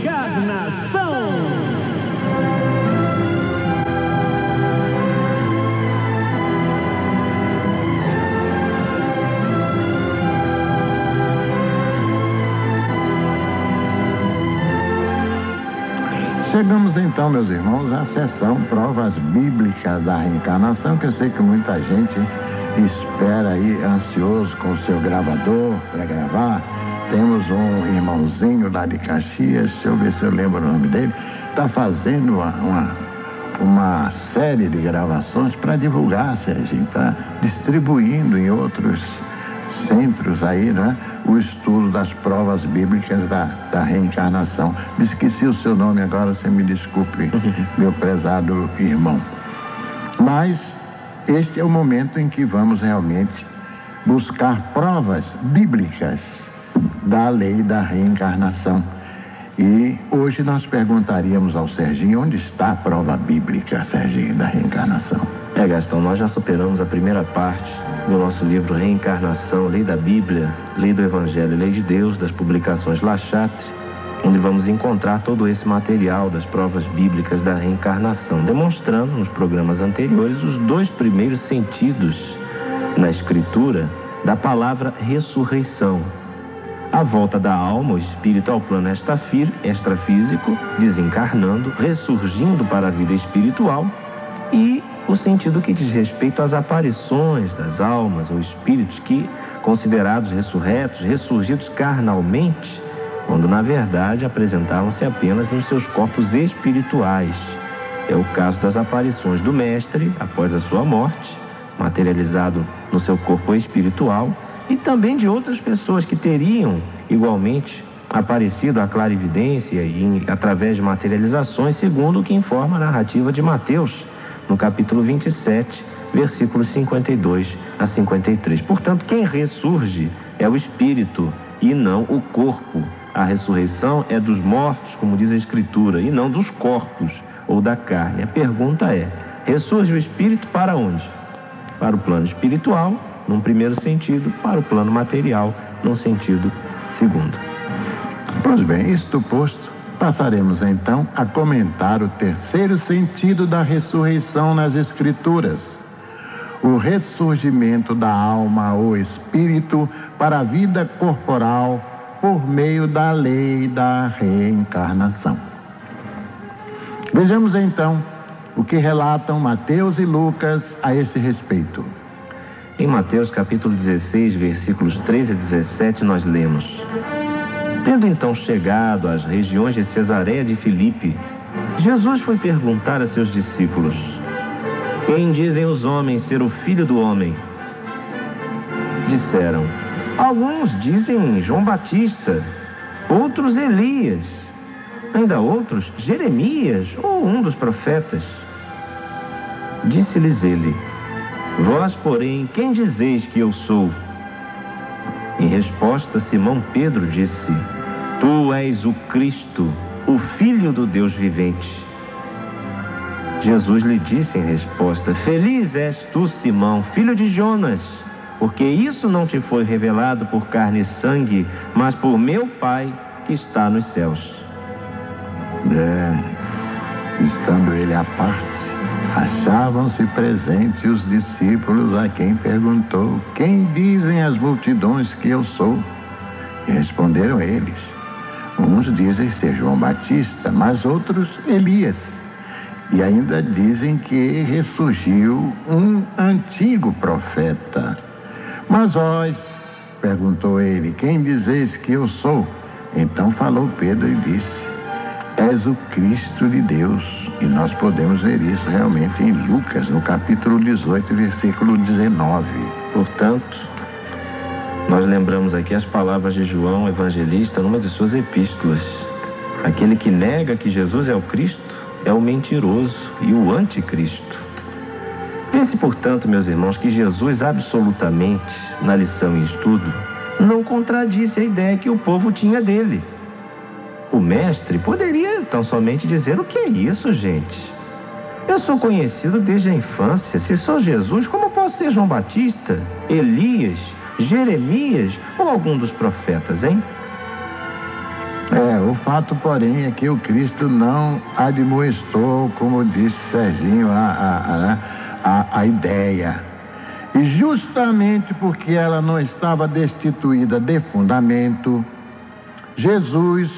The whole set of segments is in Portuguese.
Encarnação. Chegamos então, meus irmãos, à sessão Provas Bíblicas da Reencarnação, que eu sei que muita gente espera aí, ansioso com o seu gravador para gravar temos um irmãozinho lá de Caxias, deixa eu ver se eu lembro o nome dele, está fazendo uma, uma, uma, série de gravações para divulgar, Serginho, está distribuindo em outros centros aí, né? O estudo das provas bíblicas da, da reencarnação. Me esqueci o seu nome agora, você me desculpe, meu prezado irmão. Mas este é o momento em que vamos realmente buscar provas bíblicas da lei da reencarnação. E hoje nós perguntaríamos ao Serginho onde está a prova bíblica, Serginho, da reencarnação. É, Gastão, nós já superamos a primeira parte do nosso livro Reencarnação, Lei da Bíblia, Lei do Evangelho Lei de Deus, das publicações La Chatre, onde vamos encontrar todo esse material das provas bíblicas da reencarnação, demonstrando nos programas anteriores os dois primeiros sentidos na Escritura da palavra ressurreição. A volta da alma, o espírito ao plano extrafísico, desencarnando, ressurgindo para a vida espiritual e o sentido que diz respeito às aparições das almas ou espíritos que, considerados ressurretos, ressurgidos carnalmente, quando na verdade apresentavam-se apenas nos seus corpos espirituais. É o caso das aparições do Mestre após a sua morte, materializado no seu corpo espiritual, e também de outras pessoas que teriam igualmente aparecido à clarividência e através de materializações, segundo o que informa a narrativa de Mateus no capítulo 27, versículos 52 a 53. Portanto, quem ressurge é o espírito e não o corpo. A ressurreição é dos mortos, como diz a Escritura, e não dos corpos ou da carne. A pergunta é: ressurge o espírito para onde? Para o plano espiritual, num primeiro sentido, para o plano material, num sentido segundo. Pois bem, isto posto, Passaremos então a comentar o terceiro sentido da ressurreição nas Escrituras. O ressurgimento da alma ou espírito para a vida corporal por meio da lei da reencarnação. Vejamos então o que relatam Mateus e Lucas a esse respeito. Em Mateus capítulo 16, versículos 13 a 17, nós lemos: Tendo então chegado às regiões de Cesareia de Filipe, Jesus foi perguntar a seus discípulos: Quem dizem os homens ser o filho do homem? Disseram: Alguns dizem João Batista, outros Elias, ainda outros Jeremias ou um dos profetas. Disse-lhes ele: Vós, porém, quem dizeis que eu sou? Em resposta, Simão Pedro disse: Tu és o Cristo, o Filho do Deus vivente. Jesus lhe disse em resposta: Feliz és tu, Simão, filho de Jonas, porque isso não te foi revelado por carne e sangue, mas por meu Pai que está nos céus. É, estando ele à parte, Achavam-se presentes os discípulos a quem perguntou: Quem dizem as multidões que eu sou? E responderam eles: Uns dizem ser João Batista, mas outros Elias. E ainda dizem que ressurgiu um antigo profeta. Mas vós, perguntou ele, quem dizeis que eu sou? Então falou Pedro e disse: És o Cristo de Deus. E nós podemos ver isso realmente em Lucas, no capítulo 18, versículo 19. Portanto, nós lembramos aqui as palavras de João Evangelista numa de suas epístolas. Aquele que nega que Jesus é o Cristo é o mentiroso e o anticristo. Pense, portanto, meus irmãos, que Jesus absolutamente, na lição e estudo, não contradisse a ideia que o povo tinha dele. O mestre poderia tão somente dizer: O que é isso, gente? Eu sou conhecido desde a infância. Se sou Jesus, como posso ser João Batista, Elias, Jeremias ou algum dos profetas, hein? É, o fato, porém, é que o Cristo não admoestou, como disse Serginho, a, a, a, a ideia. E justamente porque ela não estava destituída de fundamento, Jesus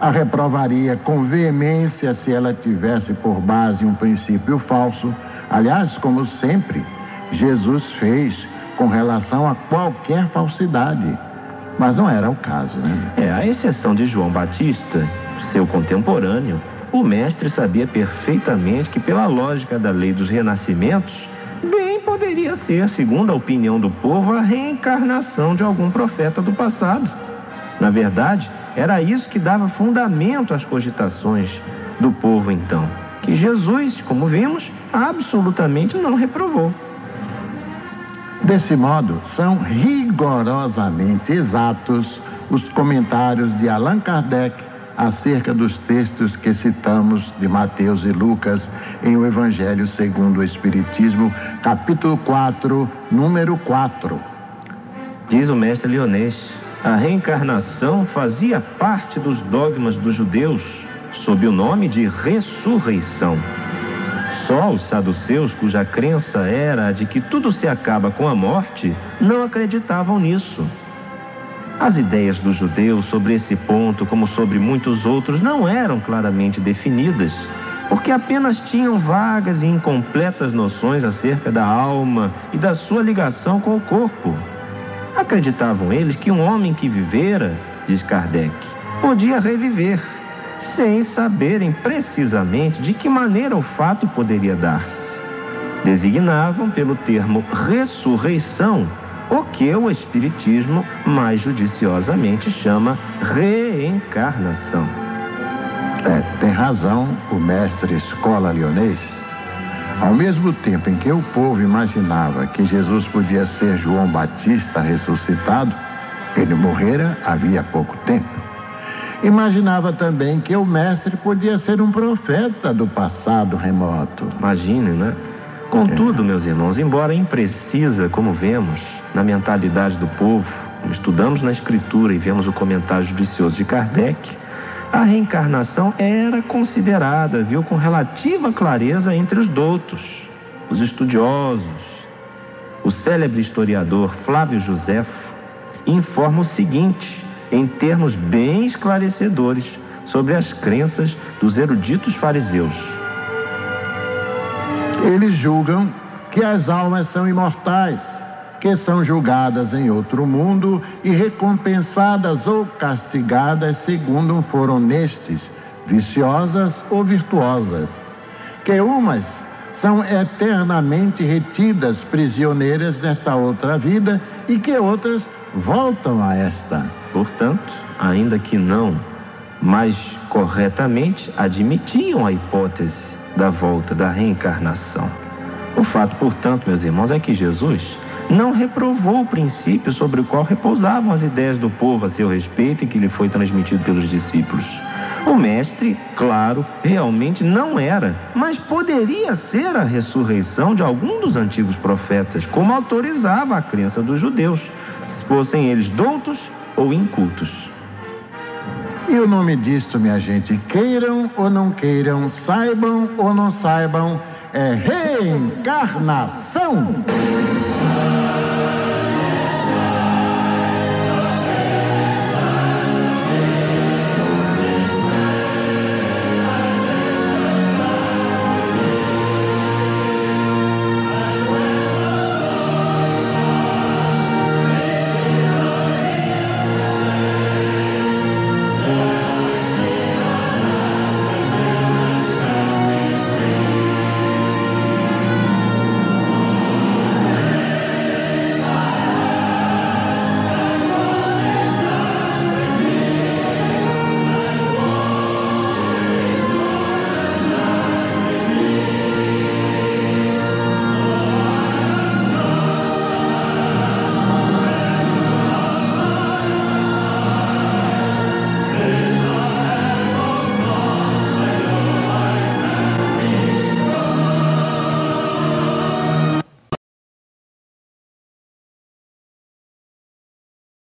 a reprovaria com veemência se ela tivesse por base um princípio falso. Aliás, como sempre, Jesus fez com relação a qualquer falsidade. Mas não era o caso, né? É, a exceção de João Batista, seu contemporâneo, o mestre sabia perfeitamente que, pela lógica da lei dos renascimentos, bem poderia ser, segundo a opinião do povo, a reencarnação de algum profeta do passado. Na verdade, era isso que dava fundamento às cogitações do povo então, que Jesus, como vimos, absolutamente não reprovou. Desse modo, são rigorosamente exatos os comentários de Allan Kardec acerca dos textos que citamos de Mateus e Lucas em o Evangelho segundo o Espiritismo, capítulo 4, número 4. Diz o mestre Leonês, a reencarnação fazia parte dos dogmas dos judeus, sob o nome de ressurreição. Só os saduceus, cuja crença era a de que tudo se acaba com a morte, não acreditavam nisso. As ideias dos judeus sobre esse ponto, como sobre muitos outros, não eram claramente definidas, porque apenas tinham vagas e incompletas noções acerca da alma e da sua ligação com o corpo. Acreditavam eles que um homem que vivera, diz Kardec, podia reviver sem saberem precisamente de que maneira o fato poderia dar-se. Designavam pelo termo ressurreição o que o Espiritismo mais judiciosamente chama reencarnação. É, tem razão o mestre Escola Leonês. Ao mesmo tempo em que o povo imaginava que Jesus podia ser João Batista ressuscitado, ele morrera havia pouco tempo. Imaginava também que o mestre podia ser um profeta do passado remoto. Imagine, né? Contudo, é. meus irmãos, embora imprecisa, como vemos, na mentalidade do povo, como estudamos na Escritura e vemos o comentário judicioso de Kardec, a reencarnação era considerada, viu, com relativa clareza entre os doutos, os estudiosos. O célebre historiador Flávio Josefo informa o seguinte em termos bem esclarecedores sobre as crenças dos eruditos fariseus. Eles julgam que as almas são imortais, que são julgadas em outro mundo e recompensadas ou castigadas segundo foram nestes, viciosas ou virtuosas, que umas são eternamente retidas prisioneiras nesta outra vida e que outras voltam a esta. Portanto, ainda que não mais corretamente, admitiam a hipótese da volta, da reencarnação. O fato, portanto, meus irmãos, é que Jesus não reprovou o princípio sobre o qual repousavam as ideias do povo a seu respeito e que lhe foi transmitido pelos discípulos. O mestre, claro, realmente não era, mas poderia ser a ressurreição de algum dos antigos profetas, como autorizava a crença dos judeus fossem eles doutos ou incultos. E o nome disto, minha gente, queiram ou não queiram, saibam ou não saibam, é reencarnação.